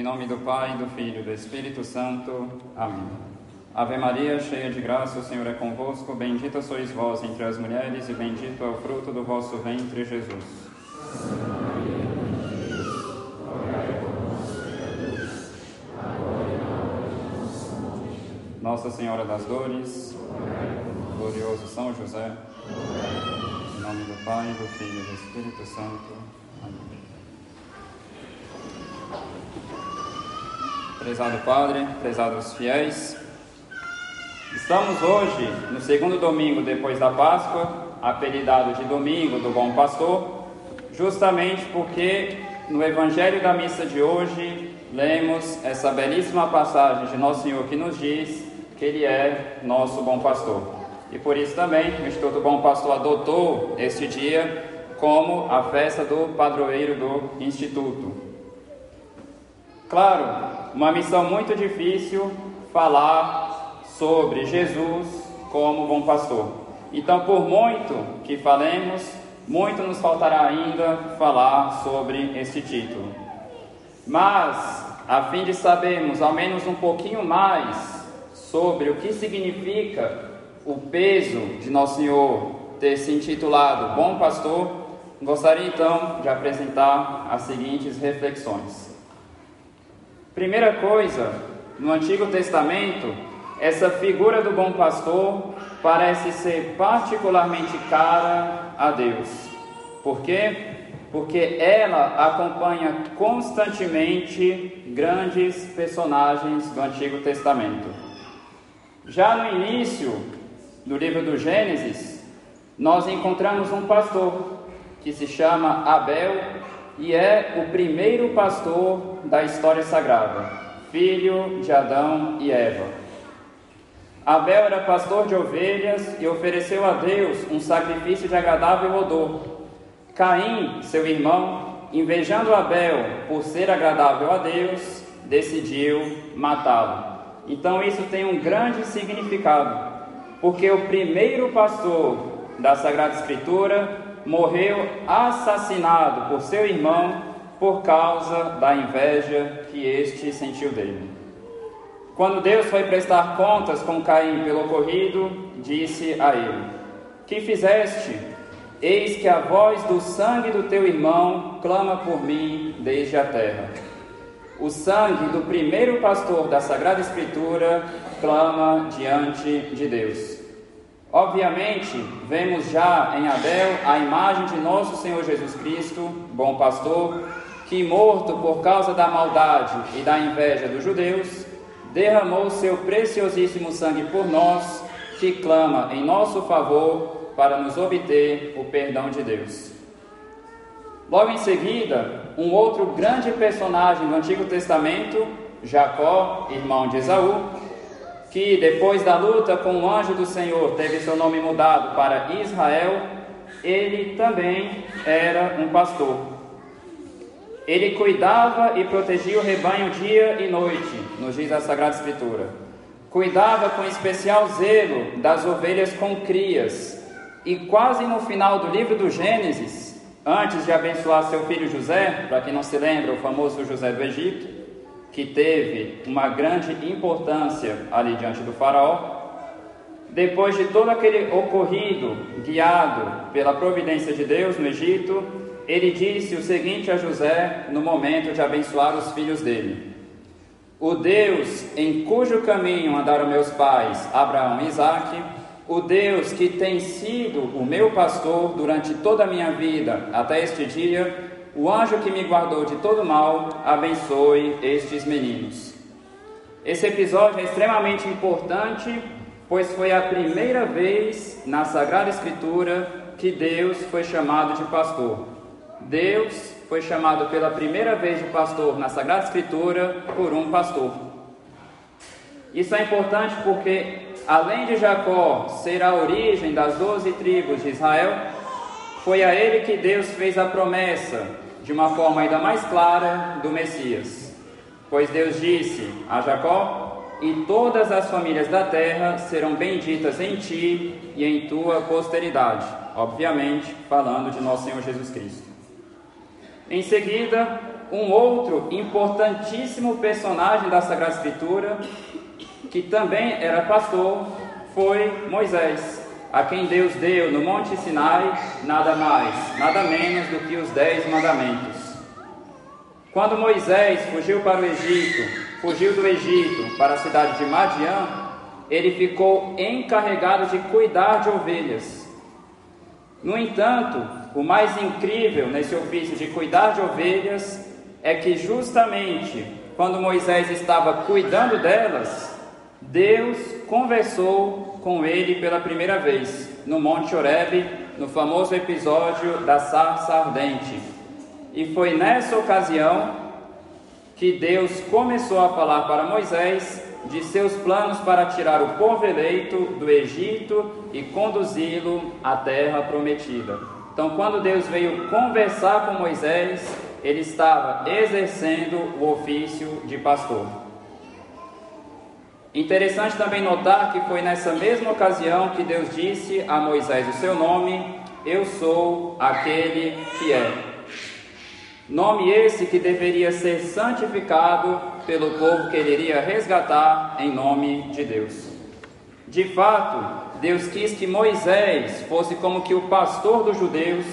Em nome do Pai, do Filho e do Espírito Santo. Amém. Ave Maria, cheia de graça, o Senhor é convosco. Bendita sois vós entre as mulheres, e bendito é o fruto do vosso ventre, Jesus. Nossa Senhora das Dores, glorioso São José, em nome do Pai, do Filho e do Espírito Santo. Amém. Prezado Padre, prezados fiéis, estamos hoje no segundo domingo depois da Páscoa, apelidado de Domingo do Bom Pastor, justamente porque no Evangelho da missa de hoje lemos essa belíssima passagem de Nosso Senhor que nos diz que Ele é nosso bom pastor. E por isso também o Instituto Bom Pastor adotou este dia como a festa do padroeiro do Instituto. Claro, uma missão muito difícil falar sobre Jesus como bom pastor. Então, por muito que falemos, muito nos faltará ainda falar sobre esse título. Mas, a fim de sabermos ao menos um pouquinho mais sobre o que significa o peso de Nosso Senhor ter se intitulado Bom Pastor, gostaria então de apresentar as seguintes reflexões. Primeira coisa, no Antigo Testamento, essa figura do bom pastor parece ser particularmente cara a Deus. Por quê? Porque ela acompanha constantemente grandes personagens do Antigo Testamento. Já no início do livro do Gênesis, nós encontramos um pastor que se chama Abel e é o primeiro pastor da história sagrada, filho de Adão e Eva. Abel era pastor de ovelhas e ofereceu a Deus um sacrifício de agradável odor. Caim, seu irmão, invejando Abel por ser agradável a Deus, decidiu matá-lo. Então isso tem um grande significado, porque o primeiro pastor da Sagrada Escritura morreu assassinado por seu irmão por causa da inveja que este sentiu dele. Quando Deus foi prestar contas com Caim pelo ocorrido, disse a ele: Que fizeste? Eis que a voz do sangue do teu irmão clama por mim desde a terra. O sangue do primeiro pastor da Sagrada Escritura clama diante de Deus. Obviamente, vemos já em Abel a imagem de nosso Senhor Jesus Cristo, bom pastor, que, morto por causa da maldade e da inveja dos judeus, derramou seu preciosíssimo sangue por nós, que clama em nosso favor para nos obter o perdão de Deus. Logo em seguida, um outro grande personagem do Antigo Testamento, Jacó, irmão de Esaú, que depois da luta com o anjo do Senhor teve seu nome mudado para Israel, ele também era um pastor. Ele cuidava e protegia o rebanho dia e noite, nos diz a Sagrada Escritura. Cuidava com especial zelo das ovelhas com crias. E quase no final do livro do Gênesis, antes de abençoar seu filho José, para quem não se lembra, o famoso José do Egito, que teve uma grande importância ali diante do Faraó, depois de todo aquele ocorrido guiado pela providência de Deus no Egito, ele disse o seguinte a José no momento de abençoar os filhos dele: O Deus em cujo caminho andaram meus pais, Abraão e Isaque, o Deus que tem sido o meu pastor durante toda a minha vida até este dia, o anjo que me guardou de todo mal, abençoe estes meninos. Esse episódio é extremamente importante, pois foi a primeira vez na Sagrada Escritura que Deus foi chamado de pastor. Deus foi chamado pela primeira vez de pastor na Sagrada Escritura por um pastor. Isso é importante porque, além de Jacó ser a origem das doze tribos de Israel, foi a ele que Deus fez a promessa, de uma forma ainda mais clara, do Messias. Pois Deus disse a Jacó: E todas as famílias da terra serão benditas em ti e em tua posteridade. Obviamente, falando de nosso Senhor Jesus Cristo. Em seguida, um outro importantíssimo personagem da Sagrada Escritura, que também era pastor, foi Moisés, a quem Deus deu no Monte Sinai nada mais, nada menos do que os dez mandamentos. Quando Moisés fugiu para o Egito, fugiu do Egito para a cidade de Madian, ele ficou encarregado de cuidar de ovelhas. No entanto, o mais incrível nesse ofício de cuidar de ovelhas é que justamente quando Moisés estava cuidando delas, Deus conversou com ele pela primeira vez no Monte Horebe, no famoso episódio da sarça ardente. E foi nessa ocasião que Deus começou a falar para Moisés de seus planos para tirar o povo eleito do Egito e conduzi-lo à terra prometida. Então, quando Deus veio conversar com Moisés, ele estava exercendo o ofício de pastor. Interessante também notar que foi nessa mesma ocasião que Deus disse a Moisés o seu nome: Eu sou aquele que é. Nome esse que deveria ser santificado pelo povo que ele iria resgatar em nome de Deus. De fato, Deus quis que Moisés fosse como que o pastor dos judeus,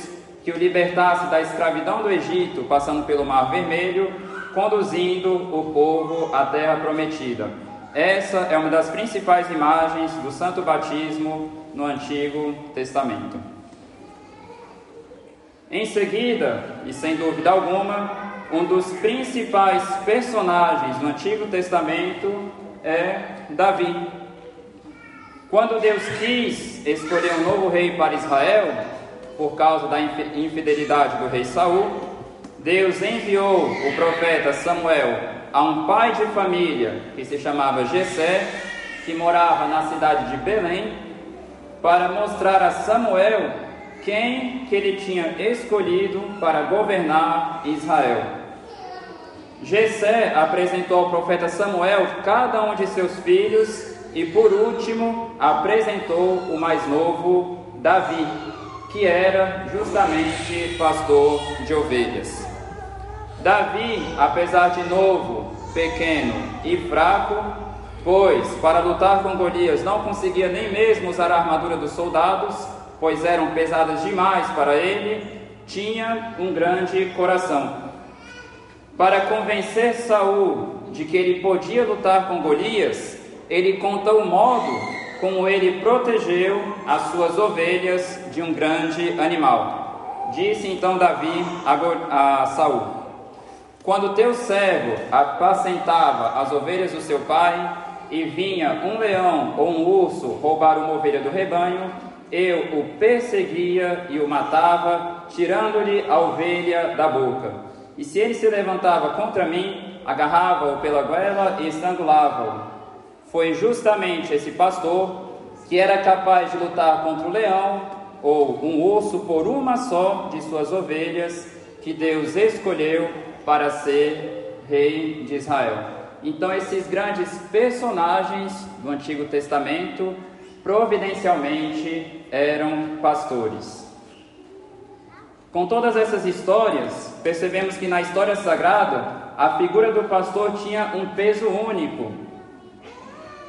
que o libertasse da escravidão do Egito, passando pelo Mar Vermelho, conduzindo o povo à terra prometida. Essa é uma das principais imagens do santo batismo no Antigo Testamento. Em seguida, e sem dúvida alguma, um dos principais personagens no Antigo Testamento é Davi. Quando Deus quis escolher um novo rei para Israel, por causa da infidelidade do rei Saul, Deus enviou o profeta Samuel a um pai de família que se chamava Jessé, que morava na cidade de Belém, para mostrar a Samuel quem que ele tinha escolhido para governar Israel. Jessé apresentou ao profeta Samuel cada um de seus filhos e por último apresentou o mais novo, Davi, que era justamente pastor de ovelhas. Davi, apesar de novo, pequeno e fraco, pois para lutar com Golias não conseguia nem mesmo usar a armadura dos soldados, pois eram pesadas demais para ele, tinha um grande coração. Para convencer Saul de que ele podia lutar com Golias, ele conta o modo como ele protegeu as suas ovelhas de um grande animal. Disse então Davi a, Saul: Quando teu servo apacentava as ovelhas do seu pai, e vinha um leão ou um urso roubar uma ovelha do rebanho, eu o perseguia e o matava, tirando-lhe a ovelha da boca. E se ele se levantava contra mim, agarrava-o pela goela e estrangulava-o. Foi justamente esse pastor que era capaz de lutar contra o leão ou um urso por uma só de suas ovelhas que Deus escolheu para ser rei de Israel. Então, esses grandes personagens do Antigo Testamento providencialmente eram pastores. Com todas essas histórias, percebemos que na história sagrada a figura do pastor tinha um peso único,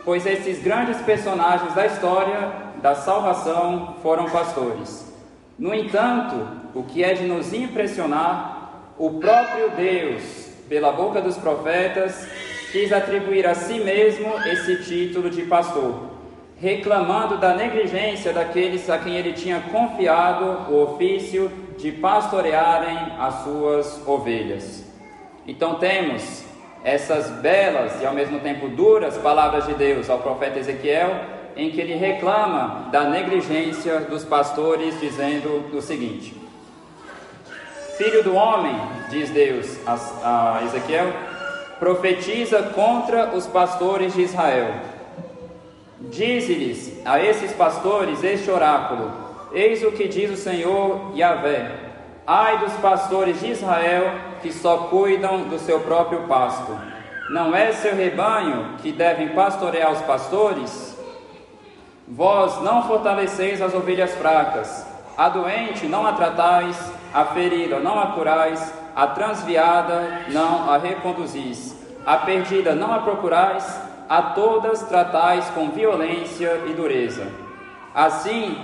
pois esses grandes personagens da história da salvação foram pastores. No entanto, o que é de nos impressionar, o próprio Deus, pela boca dos profetas, quis atribuir a si mesmo esse título de pastor reclamando da negligência daqueles a quem ele tinha confiado o ofício de pastorearem as suas ovelhas. Então temos essas belas e ao mesmo tempo duras palavras de Deus ao profeta Ezequiel, em que ele reclama da negligência dos pastores, dizendo o seguinte: Filho do homem, diz Deus a Ezequiel, profetiza contra os pastores de Israel Dize-lhes a esses pastores este oráculo: Eis o que diz o Senhor Yahvé: Ai dos pastores de Israel que só cuidam do seu próprio pasto. Não é seu rebanho que devem pastorear os pastores? Vós não fortaleceis as ovelhas fracas, a doente não a tratais, a ferida não a curais, a transviada não a reconduzis, a perdida não a procurais, a todas tratais com violência e dureza. Assim,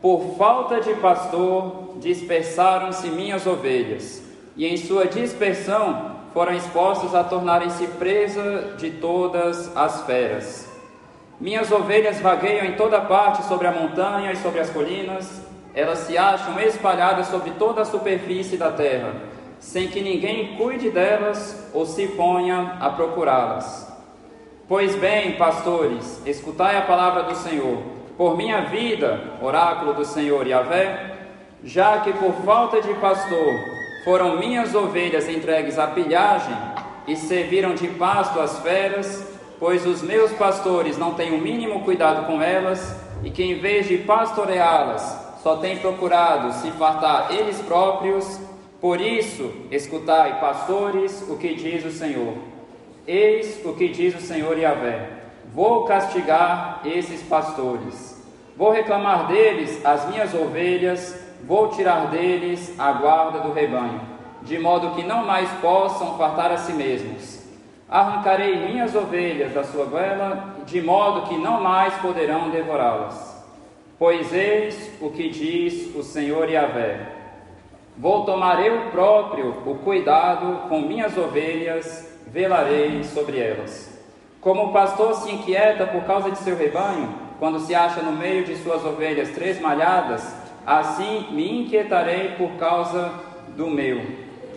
por falta de pastor, dispersaram-se minhas ovelhas, e em sua dispersão foram expostos a tornarem-se presa de todas as feras. Minhas ovelhas vagueiam em toda parte sobre a montanha e sobre as colinas, elas se acham espalhadas sobre toda a superfície da terra, sem que ninguém cuide delas ou se ponha a procurá-las. Pois bem, pastores, escutai a palavra do Senhor. Por minha vida, oráculo do Senhor Yahvé, já que por falta de pastor foram minhas ovelhas entregues à pilhagem e serviram de pasto às feras, pois os meus pastores não têm o mínimo cuidado com elas, e que em vez de pastoreá-las, só têm procurado se fartar eles próprios. Por isso, escutai, pastores, o que diz o Senhor. Eis o que diz o Senhor Yahvé: Vou castigar esses pastores, vou reclamar deles as minhas ovelhas vou tirar deles a guarda do rebanho, de modo que não mais possam fartar a si mesmos. Arrancarei minhas ovelhas da sua goela, de modo que não mais poderão devorá-las. Pois eis o que diz o Senhor Yahvé: Vou tomar eu próprio o cuidado com minhas ovelhas, velarei sobre elas. Como o pastor se inquieta por causa de seu rebanho, quando se acha no meio de suas ovelhas três malhadas, assim me inquietarei por causa do meu.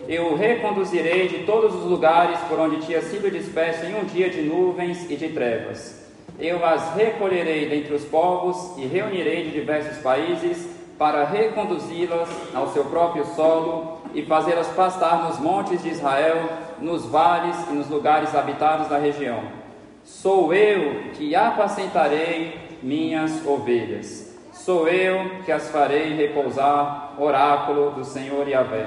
Eu o reconduzirei de todos os lugares por onde tinha sido disperso em um dia de nuvens e de trevas. Eu as recolherei dentre os povos e reunirei de diversos países para reconduzi-las ao seu próprio solo e fazê-las pastar nos montes de Israel, nos vales e nos lugares habitados da região. Sou eu que apacentarei minhas ovelhas. Sou eu que as farei repousar, oráculo do Senhor Yahvé.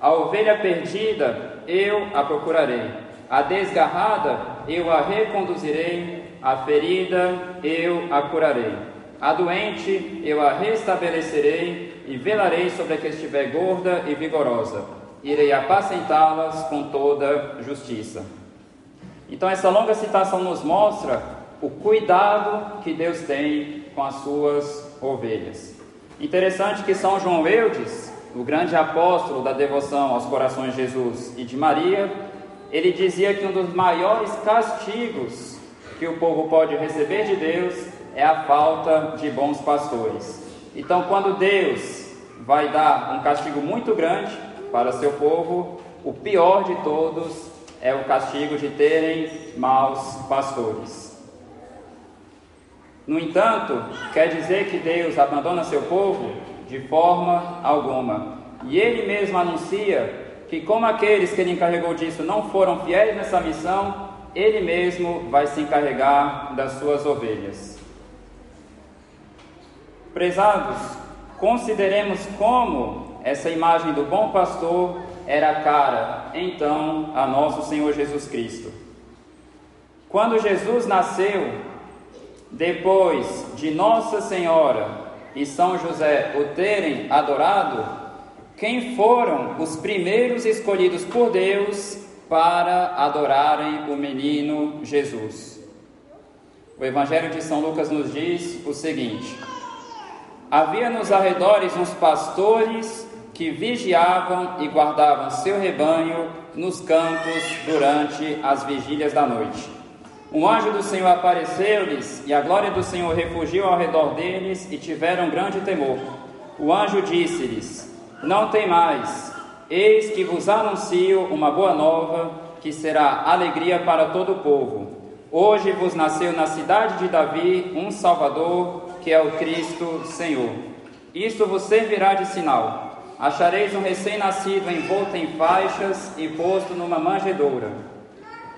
A ovelha perdida eu a procurarei, a desgarrada eu a reconduzirei, a ferida eu a curarei, a doente eu a restabelecerei e velarei sobre a que estiver gorda e vigorosa. Irei apacentá-las com toda justiça. Então, essa longa citação nos mostra o cuidado que Deus tem com as suas ovelhas. Interessante que São João Eudes, o grande apóstolo da devoção aos corações de Jesus e de Maria, ele dizia que um dos maiores castigos que o povo pode receber de Deus é a falta de bons pastores. Então, quando Deus vai dar um castigo muito grande para seu povo, o pior de todos é o castigo de terem maus pastores. No entanto, quer dizer que Deus abandona seu povo? De forma alguma. E ele mesmo anuncia que, como aqueles que ele encarregou disso não foram fiéis nessa missão, ele mesmo vai se encarregar das suas ovelhas. Prezados, consideremos como essa imagem do bom pastor era cara, então, a nosso Senhor Jesus Cristo. Quando Jesus nasceu, depois de Nossa Senhora e São José o terem adorado, quem foram os primeiros escolhidos por Deus para adorarem o menino Jesus? O Evangelho de São Lucas nos diz o seguinte: Havia nos arredores uns pastores que vigiavam e guardavam seu rebanho nos campos durante as vigílias da noite. Um anjo do Senhor apareceu-lhes, e a glória do Senhor refugiu ao redor deles, e tiveram grande temor. O anjo disse-lhes: Não tem mais, eis que vos anuncio uma boa nova, que será alegria para todo o povo. Hoje vos nasceu na cidade de Davi um Salvador, que é o Cristo Senhor. Isto vos servirá de sinal. Achareis um recém-nascido envolto em faixas e posto numa manjedoura.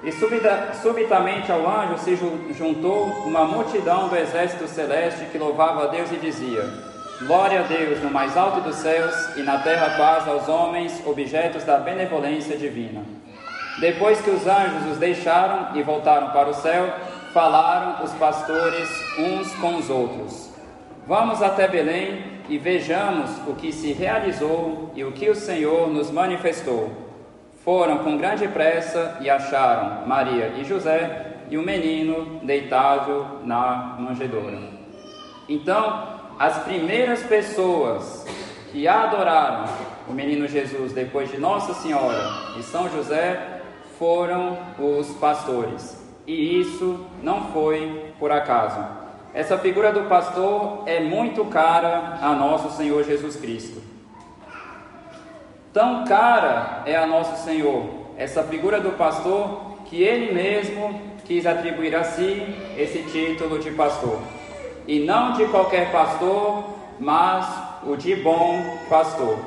E subita, subitamente ao anjo se juntou uma multidão do exército celeste que louvava a Deus e dizia: Glória a Deus no mais alto dos céus e na terra paz aos homens, objetos da benevolência divina. Depois que os anjos os deixaram e voltaram para o céu, falaram os pastores uns com os outros: Vamos até Belém e vejamos o que se realizou e o que o Senhor nos manifestou. foram com grande pressa e acharam Maria e José e o menino deitado na manjedoura. Então, as primeiras pessoas que adoraram o menino Jesus depois de Nossa Senhora e São José foram os pastores. E isso não foi por acaso. Essa figura do pastor é muito cara a nosso Senhor Jesus Cristo. Tão cara é a nosso Senhor essa figura do pastor que ele mesmo quis atribuir a si esse título de pastor. E não de qualquer pastor, mas o de bom pastor.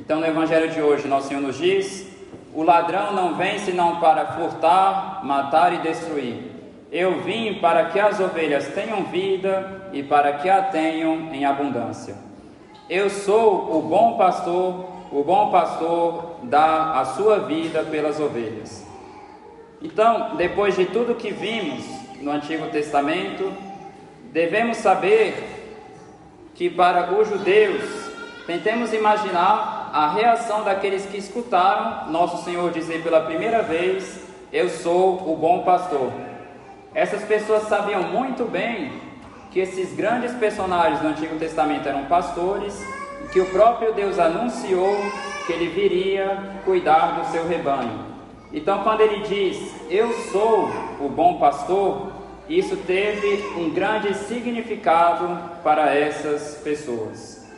Então, no Evangelho de hoje, Nosso Senhor nos diz: O ladrão não vem senão para furtar, matar e destruir. Eu vim para que as ovelhas tenham vida e para que a tenham em abundância. Eu sou o bom pastor, o bom pastor dá a sua vida pelas ovelhas. Então, depois de tudo que vimos no Antigo Testamento, devemos saber que para os judeus, tentemos imaginar a reação daqueles que escutaram nosso Senhor dizer pela primeira vez: Eu sou o bom pastor. Essas pessoas sabiam muito bem que esses grandes personagens do Antigo Testamento eram pastores que o próprio Deus anunciou que ele viria cuidar do seu rebanho. Então, quando ele diz, Eu sou o bom pastor, isso teve um grande significado para essas pessoas.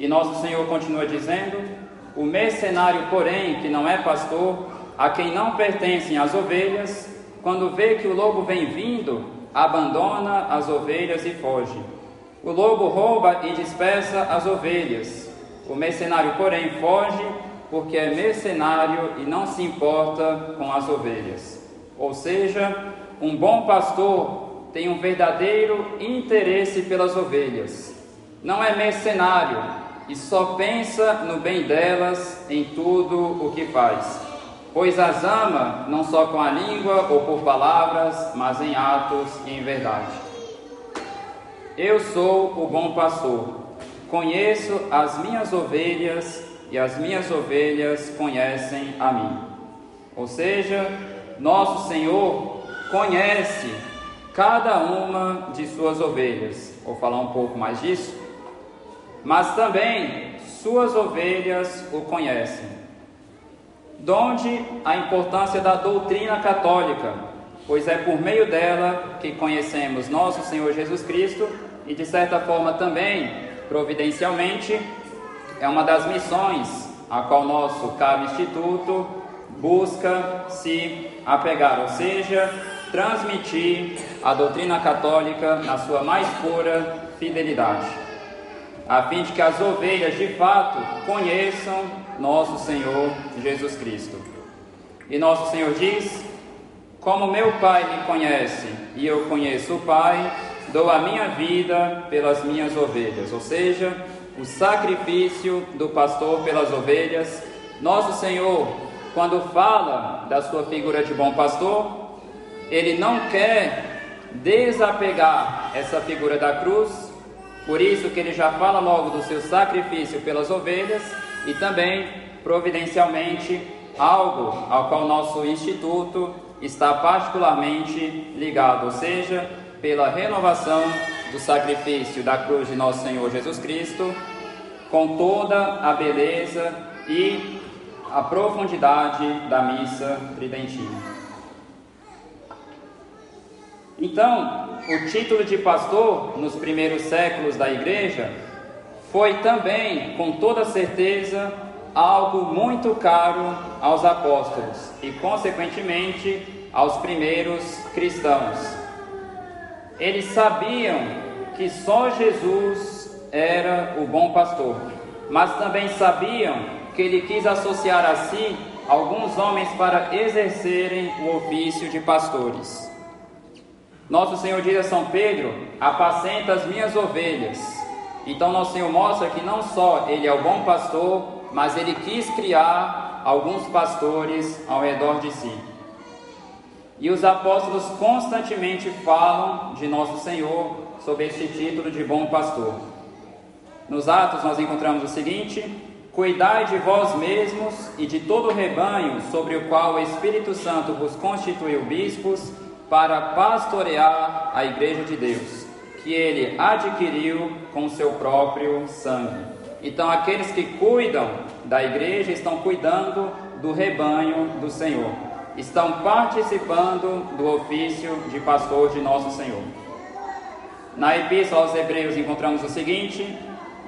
E nosso Senhor continua dizendo: O mercenário, porém, que não é pastor, a quem não pertencem as ovelhas, quando vê que o lobo vem vindo, abandona as ovelhas e foge. O lobo rouba e dispersa as ovelhas. O mercenário, porém, foge porque é mercenário e não se importa com as ovelhas. Ou seja, um bom pastor tem um verdadeiro interesse pelas ovelhas. Não é mercenário e só pensa no bem delas em tudo o que faz. Pois as ama não só com a língua ou por palavras, mas em atos e em verdade. Eu sou o bom pastor. Conheço as minhas ovelhas e as minhas ovelhas conhecem a mim. Ou seja, nosso Senhor conhece cada uma de suas ovelhas. Vou falar um pouco mais disso. Mas também suas ovelhas o conhecem. Donde a importância da doutrina católica, pois é por meio dela que conhecemos nosso Senhor Jesus Cristo e de certa forma também, providencialmente, é uma das missões a qual nosso caro instituto busca se apegar, ou seja, transmitir a doutrina católica na sua mais pura fidelidade, a fim de que as ovelhas de fato conheçam nosso Senhor Jesus Cristo. E nosso Senhor diz: Como meu Pai me conhece e eu conheço o Pai, dou a minha vida pelas minhas ovelhas, ou seja, o sacrifício do pastor pelas ovelhas. Nosso Senhor, quando fala da sua figura de bom pastor, ele não quer desapegar essa figura da cruz, por isso que ele já fala logo do seu sacrifício pelas ovelhas e também providencialmente algo ao qual nosso instituto está particularmente ligado, ou seja, pela renovação do sacrifício da cruz de nosso Senhor Jesus Cristo, com toda a beleza e a profundidade da missa tridentina. Então, o título de pastor nos primeiros séculos da igreja foi também, com toda certeza, algo muito caro aos apóstolos e, consequentemente, aos primeiros cristãos. Eles sabiam que só Jesus era o bom pastor, mas também sabiam que ele quis associar a si alguns homens para exercerem o ofício de pastores. Nosso Senhor diz a São Pedro: Apacenta as minhas ovelhas. Então, nosso Senhor mostra que não só ele é o bom pastor, mas ele quis criar alguns pastores ao redor de si. E os apóstolos constantemente falam de nosso Senhor sob esse título de bom pastor. Nos Atos nós encontramos o seguinte: Cuidai de vós mesmos e de todo o rebanho sobre o qual o Espírito Santo vos constituiu bispos para pastorear a igreja de Deus, que ele adquiriu com seu próprio sangue. Então, aqueles que cuidam da igreja estão cuidando do rebanho do Senhor, estão participando do ofício de pastor de nosso Senhor. Na Epístola aos Hebreus encontramos o seguinte: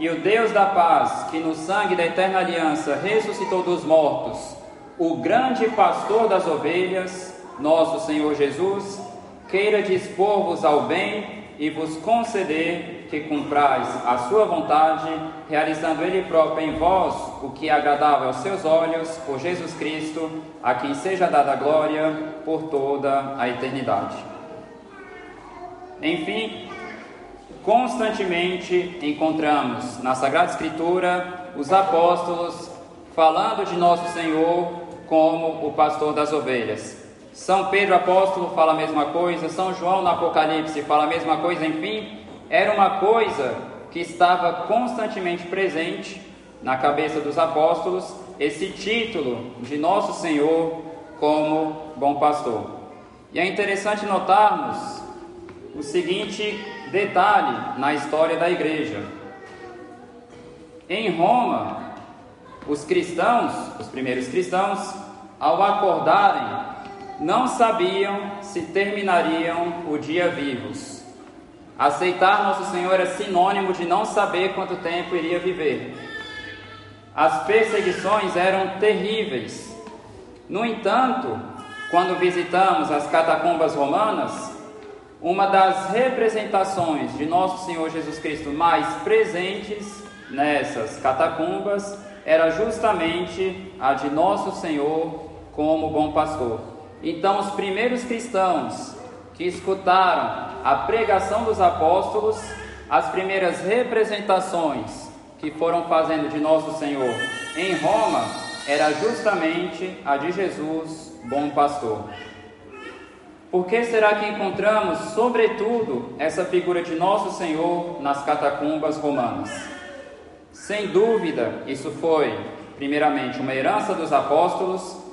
E o Deus da paz, que no sangue da eterna aliança ressuscitou dos mortos, o grande pastor das ovelhas, nosso Senhor Jesus, queira dispor-vos ao bem e vos conceder que cumprais a sua vontade, realizando Ele próprio em vós o que é agradável aos seus olhos, por Jesus Cristo, a quem seja dada a glória por toda a eternidade. Enfim, constantemente encontramos na Sagrada Escritura os apóstolos falando de nosso Senhor como o pastor das ovelhas. São Pedro apóstolo fala a mesma coisa, São João no Apocalipse fala a mesma coisa, enfim, era uma coisa que estava constantemente presente na cabeça dos apóstolos, esse título de Nosso Senhor como bom pastor. E é interessante notarmos o seguinte detalhe na história da igreja. Em Roma, os cristãos, os primeiros cristãos, ao acordarem não sabiam se terminariam o dia vivos. Aceitar Nosso Senhor é sinônimo de não saber quanto tempo iria viver. As perseguições eram terríveis. No entanto, quando visitamos as catacumbas romanas, uma das representações de Nosso Senhor Jesus Cristo mais presentes nessas catacumbas era justamente a de Nosso Senhor como bom pastor. Então, os primeiros cristãos que escutaram a pregação dos apóstolos, as primeiras representações que foram fazendo de nosso Senhor em Roma, era justamente a de Jesus, bom pastor. Por que será que encontramos, sobretudo, essa figura de nosso Senhor nas catacumbas romanas? Sem dúvida, isso foi, primeiramente, uma herança dos apóstolos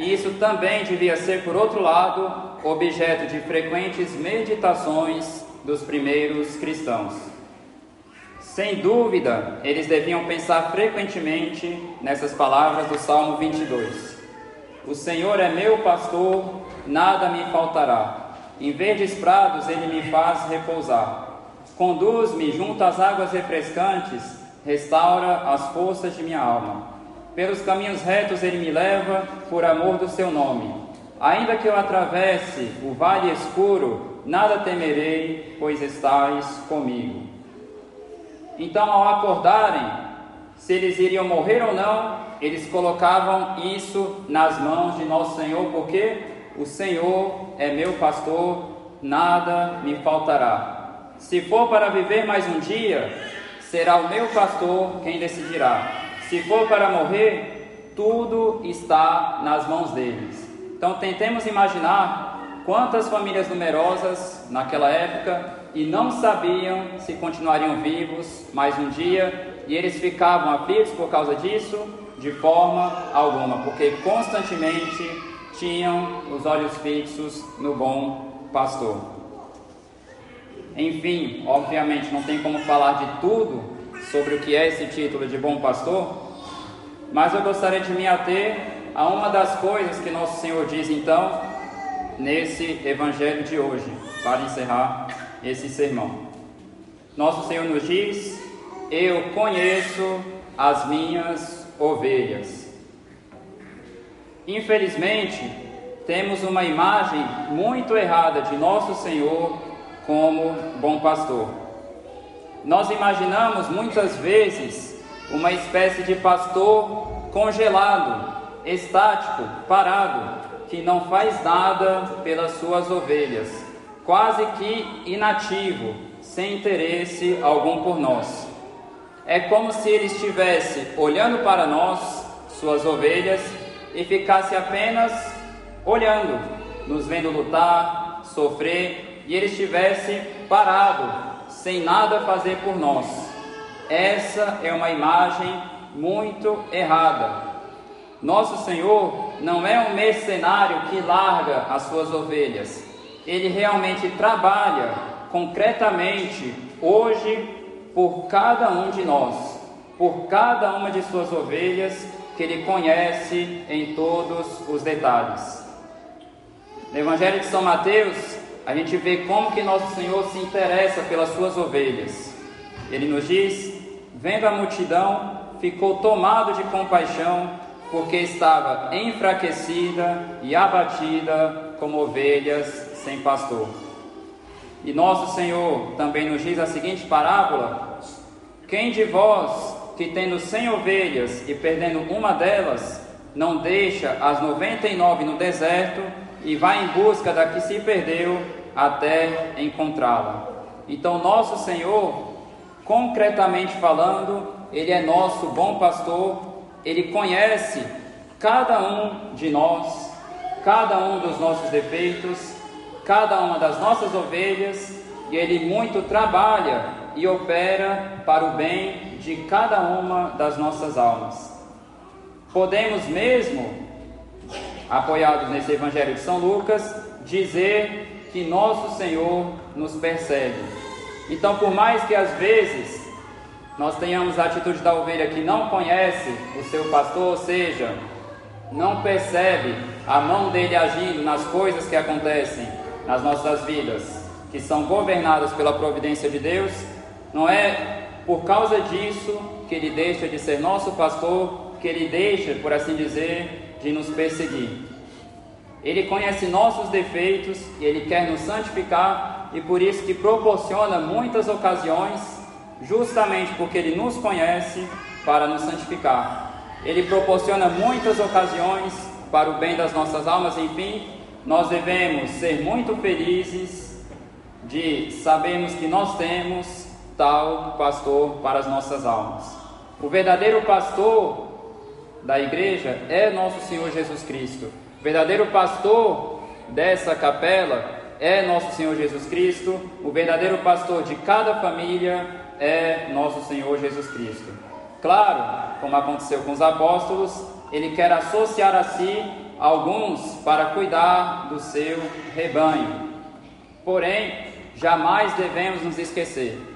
e isso também devia ser, por outro lado, objeto de frequentes meditações dos primeiros cristãos. Sem dúvida, eles deviam pensar frequentemente nessas palavras do Salmo 22. O Senhor é meu pastor, nada me faltará. Em verdes prados ele me faz repousar. Conduz-me junto às águas refrescantes, restaura as forças de minha alma. Pelos caminhos retos ele me leva, por amor do seu nome. Ainda que eu atravesse o vale escuro, nada temerei, pois estais comigo. Então, ao acordarem, se eles iriam morrer ou não, eles colocavam isso nas mãos de nosso Senhor, porque o Senhor é meu pastor, nada me faltará. Se for para viver mais um dia, será o meu pastor quem decidirá. Se for para morrer, tudo está nas mãos deles. Então tentemos imaginar quantas famílias numerosas naquela época e não sabiam se continuariam vivos mais um dia e eles ficavam aflitos por causa disso de forma alguma, porque constantemente tinham os olhos fixos no bom pastor. Enfim, obviamente não tem como falar de tudo sobre o que é esse título de bom pastor, mas eu gostaria de me ater a uma das coisas que nosso Senhor diz então nesse evangelho de hoje, para encerrar esse sermão. Nosso Senhor nos diz: Eu conheço as minhas ovelhas. Infelizmente, temos uma imagem muito errada de nosso Senhor como bom pastor. Nós imaginamos muitas vezes uma espécie de pastor congelado, estático, parado, que não faz nada pelas suas ovelhas, quase que inativo, sem interesse algum por nós. É como se ele estivesse olhando para nós, suas ovelhas, e ficasse apenas olhando, nos vendo lutar, sofrer, e ele estivesse parado, sem nada fazer por nós. Essa é uma imagem muito errada. Nosso Senhor não é um mercenário que larga as suas ovelhas. Ele realmente trabalha concretamente hoje por cada um de nós, por cada uma de suas ovelhas que ele conhece em todos os detalhes. No Evangelho de São Mateus, a gente vê como que nosso Senhor se interessa pelas suas ovelhas. Ele nos diz: vendo a multidão, ficou tomado de compaixão, porque estava enfraquecida e abatida como ovelhas sem pastor. E nosso Senhor também nos diz a seguinte parábola: Quem de vós que tendo cem ovelhas e perdendo uma delas, não deixa as noventa e nove no deserto e vai em busca da que se perdeu até encontrá-la. Então, nosso Senhor, concretamente falando, Ele é nosso bom pastor, Ele conhece cada um de nós, cada um dos nossos defeitos, cada uma das nossas ovelhas, e Ele muito trabalha e opera para o bem de cada uma das nossas almas. Podemos mesmo, apoiados nesse Evangelho de São Lucas, dizer que nosso Senhor nos persegue. Então, por mais que às vezes nós tenhamos a atitude da ovelha que não conhece o seu pastor, ou seja, não percebe a mão dele agindo nas coisas que acontecem nas nossas vidas, que são governadas pela providência de Deus, não é por causa disso que ele deixa de ser nosso pastor, que ele deixa, por assim dizer, de nos perseguir. Ele conhece nossos defeitos e ele quer nos santificar e por isso que proporciona muitas ocasiões, justamente porque ele nos conhece para nos santificar. Ele proporciona muitas ocasiões para o bem das nossas almas, enfim, nós devemos ser muito felizes de sabermos que nós temos tal pastor para as nossas almas. O verdadeiro pastor da igreja é nosso Senhor Jesus Cristo. O verdadeiro pastor dessa capela é nosso Senhor Jesus Cristo. O verdadeiro pastor de cada família é nosso Senhor Jesus Cristo. Claro, como aconteceu com os apóstolos, ele quer associar a si alguns para cuidar do seu rebanho. Porém, jamais devemos nos esquecer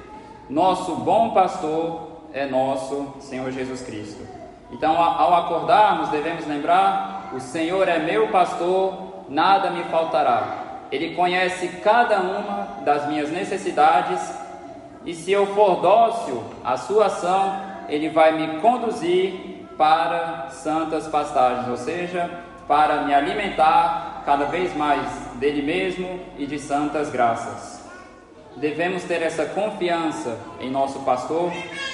nosso bom pastor é nosso Senhor Jesus Cristo. Então, ao acordarmos, devemos lembrar: o Senhor é meu pastor, nada me faltará. Ele conhece cada uma das minhas necessidades e, se eu for dócil à sua ação, ele vai me conduzir para santas pastagens, ou seja, para me alimentar cada vez mais dele mesmo e de santas graças devemos ter essa confiança em nosso pastor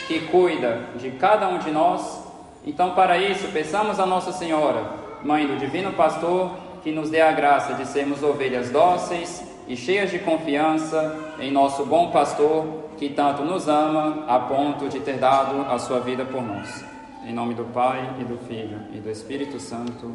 que cuida de cada um de nós. Então, para isso, peçamos a Nossa Senhora, Mãe do Divino Pastor, que nos dê a graça de sermos ovelhas dóceis e cheias de confiança em nosso bom pastor, que tanto nos ama a ponto de ter dado a sua vida por nós. Em nome do Pai e do Filho e do Espírito Santo.